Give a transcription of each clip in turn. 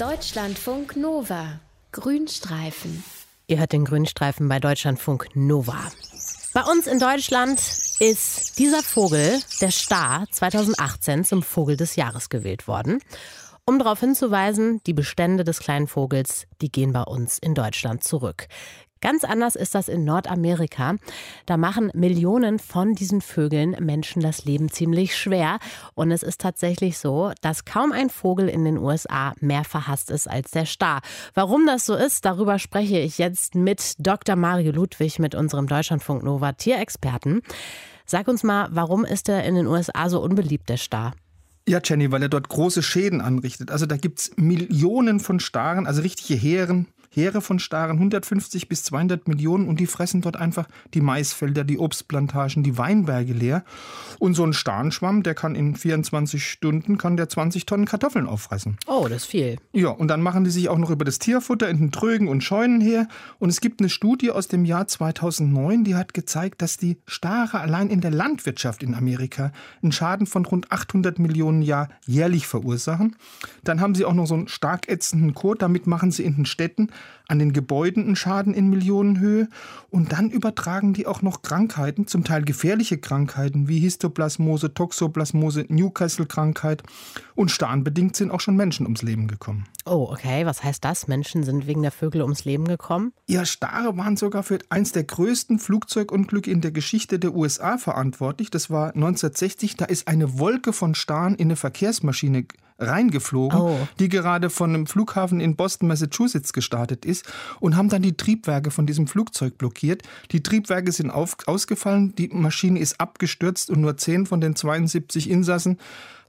Deutschlandfunk Nova. Grünstreifen. Ihr hört den Grünstreifen bei Deutschlandfunk Nova. Bei uns in Deutschland ist dieser Vogel, der Star, 2018 zum Vogel des Jahres gewählt worden. Um darauf hinzuweisen, die Bestände des kleinen Vogels, die gehen bei uns in Deutschland zurück. Ganz anders ist das in Nordamerika. Da machen Millionen von diesen Vögeln Menschen das Leben ziemlich schwer. Und es ist tatsächlich so, dass kaum ein Vogel in den USA mehr verhasst ist als der Star. Warum das so ist, darüber spreche ich jetzt mit Dr. Mario Ludwig, mit unserem Deutschlandfunk Nova Tierexperten. Sag uns mal, warum ist er in den USA so unbeliebt, der Star? Ja, Jenny, weil er dort große Schäden anrichtet. Also da gibt es Millionen von Staren, also richtige Heeren, Heere von Staren, 150 bis 200 Millionen und die fressen dort einfach die Maisfelder, die Obstplantagen, die Weinberge leer. Und so ein Starnschwamm, der kann in 24 Stunden kann der 20 Tonnen Kartoffeln auffressen. Oh, das ist viel. Ja, und dann machen die sich auch noch über das Tierfutter in den Trögen und Scheunen her. Und es gibt eine Studie aus dem Jahr 2009, die hat gezeigt, dass die Stare allein in der Landwirtschaft in Amerika einen Schaden von rund 800 Millionen Jahr jährlich verursachen. Dann haben sie auch noch so einen stark ätzenden Kot, damit machen sie in den Städten an den Gebäuden einen Schaden in Millionenhöhe und dann übertragen die auch noch Krankheiten, zum Teil gefährliche Krankheiten wie Histoplasmose, Toxoplasmose, Newcastle-Krankheit und starnbedingt sind auch schon Menschen ums Leben gekommen. Oh, okay. Was heißt das? Menschen sind wegen der Vögel ums Leben gekommen? Ja, Stare waren sogar für eins der größten Flugzeugunglücke in der Geschichte der USA verantwortlich. Das war 1960. Da ist eine Wolke von Staren in eine Verkehrsmaschine reingeflogen, oh. die gerade von einem Flughafen in Boston, Massachusetts gestartet ist und haben dann die Triebwerke von diesem Flugzeug blockiert. Die Triebwerke sind auf, ausgefallen, die Maschine ist abgestürzt und nur 10 von den 72 Insassen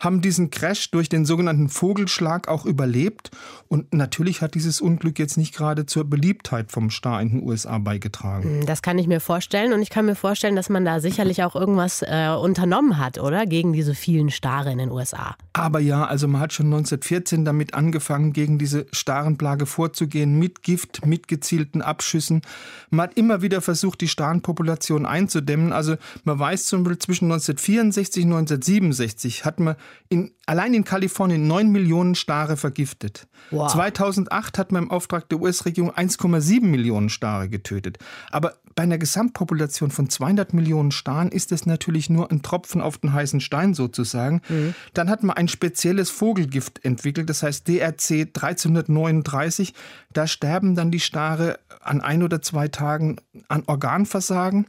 haben diesen Crash durch den sogenannten Vogelschlag auch überlebt. Und natürlich hat dieses Unglück jetzt nicht gerade zur Beliebtheit vom Star in den USA beigetragen. Hm, das kann ich mir vorstellen. Und ich kann mir vorstellen, dass man da sicherlich auch irgendwas äh, unternommen hat, oder? Gegen diese vielen Stare in den USA. Aber ja, also man hat schon 1914 damit angefangen, gegen diese Starenplage vorzugehen, mit Gift, mit gezielten Abschüssen. Man hat immer wieder versucht, die Starenpopulation einzudämmen. Also man weiß zum Beispiel, zwischen 1964 und 1967 hat man in, allein in Kalifornien 9 Millionen Stare vergiftet. Wow. 2008 hat man im Auftrag der US-Regierung 1,7 Millionen Stare getötet. Aber bei einer Gesamtpopulation von 200 Millionen Staren ist es natürlich nur ein Tropfen auf den heißen Stein sozusagen. Mhm. Dann hat man ein spezielles Vogelgift entwickelt, das heißt DRC 1339. Da sterben dann die Stare an ein oder zwei Tagen an Organversagen.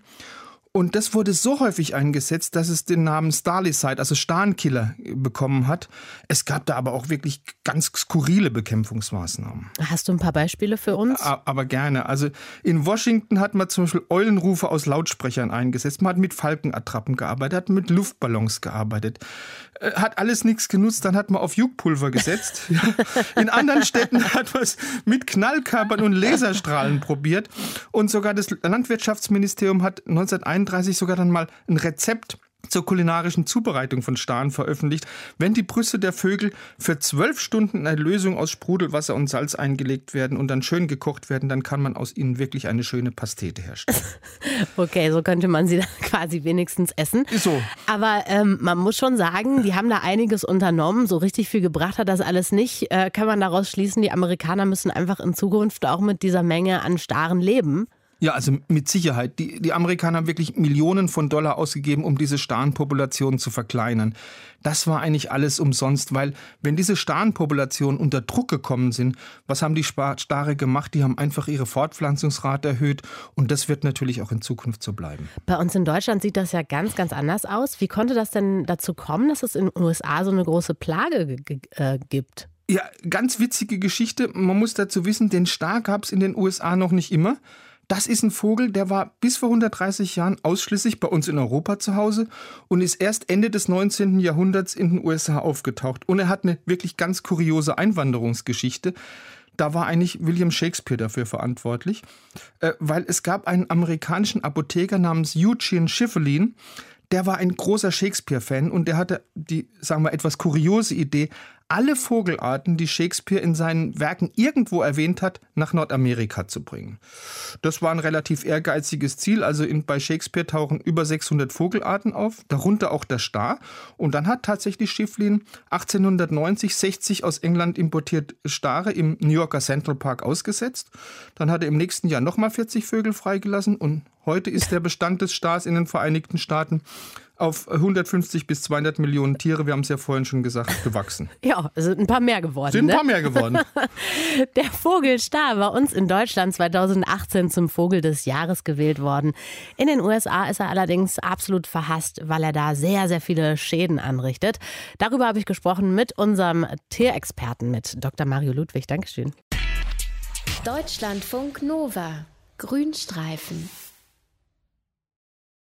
Und das wurde so häufig eingesetzt, dass es den Namen Starlicide, also Starnkiller, bekommen hat. Es gab da aber auch wirklich ganz skurrile Bekämpfungsmaßnahmen. Hast du ein paar Beispiele für uns? Aber gerne. Also in Washington hat man zum Beispiel Eulenrufe aus Lautsprechern eingesetzt. Man hat mit Falkenattrappen gearbeitet, hat mit Luftballons gearbeitet. Äh, hat alles nichts genutzt, dann hat man auf Juckpulver gesetzt. in anderen Städten hat man es mit Knallkörpern und Laserstrahlen probiert. Und sogar das Landwirtschaftsministerium hat 1991 1931 sogar dann mal ein Rezept zur kulinarischen Zubereitung von Staren veröffentlicht. Wenn die Brüste der Vögel für zwölf Stunden in eine Lösung aus Sprudelwasser und Salz eingelegt werden und dann schön gekocht werden, dann kann man aus ihnen wirklich eine schöne Pastete herstellen. okay, so könnte man sie dann quasi wenigstens essen. Ist so. Aber ähm, man muss schon sagen, die haben da einiges unternommen. So richtig viel gebracht hat das alles nicht. Äh, kann man daraus schließen, die Amerikaner müssen einfach in Zukunft auch mit dieser Menge an Staren leben? Ja, also mit Sicherheit. Die, die Amerikaner haben wirklich Millionen von Dollar ausgegeben, um diese Starnpopulation zu verkleinern. Das war eigentlich alles umsonst, weil wenn diese Starnpopulationen unter Druck gekommen sind, was haben die Stare gemacht? Die haben einfach ihre Fortpflanzungsrate erhöht und das wird natürlich auch in Zukunft so bleiben. Bei uns in Deutschland sieht das ja ganz, ganz anders aus. Wie konnte das denn dazu kommen, dass es in den USA so eine große Plage äh, gibt? Ja, ganz witzige Geschichte. Man muss dazu wissen, den Star gab es in den USA noch nicht immer. Das ist ein Vogel, der war bis vor 130 Jahren ausschließlich bei uns in Europa zu Hause und ist erst Ende des 19. Jahrhunderts in den USA aufgetaucht. Und er hat eine wirklich ganz kuriose Einwanderungsgeschichte. Da war eigentlich William Shakespeare dafür verantwortlich, äh, weil es gab einen amerikanischen Apotheker namens Eugene Schiffelin, der war ein großer Shakespeare-Fan und der hatte die, sagen wir, etwas kuriose Idee, alle Vogelarten, die Shakespeare in seinen Werken irgendwo erwähnt hat, nach Nordamerika zu bringen. Das war ein relativ ehrgeiziges Ziel. Also in, bei Shakespeare tauchen über 600 Vogelarten auf, darunter auch der Star. Und dann hat tatsächlich Schifflin 1890 60 aus England importiert Stare im New Yorker Central Park ausgesetzt. Dann hat er im nächsten Jahr nochmal 40 Vögel freigelassen und heute ist der Bestand des Stars in den Vereinigten Staaten auf 150 bis 200 Millionen Tiere, wir haben es ja vorhin schon gesagt, gewachsen. Ja, sind ein paar mehr geworden. Sind ein ne? paar mehr geworden. Der Vogelstar war uns in Deutschland 2018 zum Vogel des Jahres gewählt worden. In den USA ist er allerdings absolut verhasst, weil er da sehr, sehr viele Schäden anrichtet. Darüber habe ich gesprochen mit unserem Tierexperten, mit Dr. Mario Ludwig. Dankeschön. Deutschlandfunk Nova. Grünstreifen.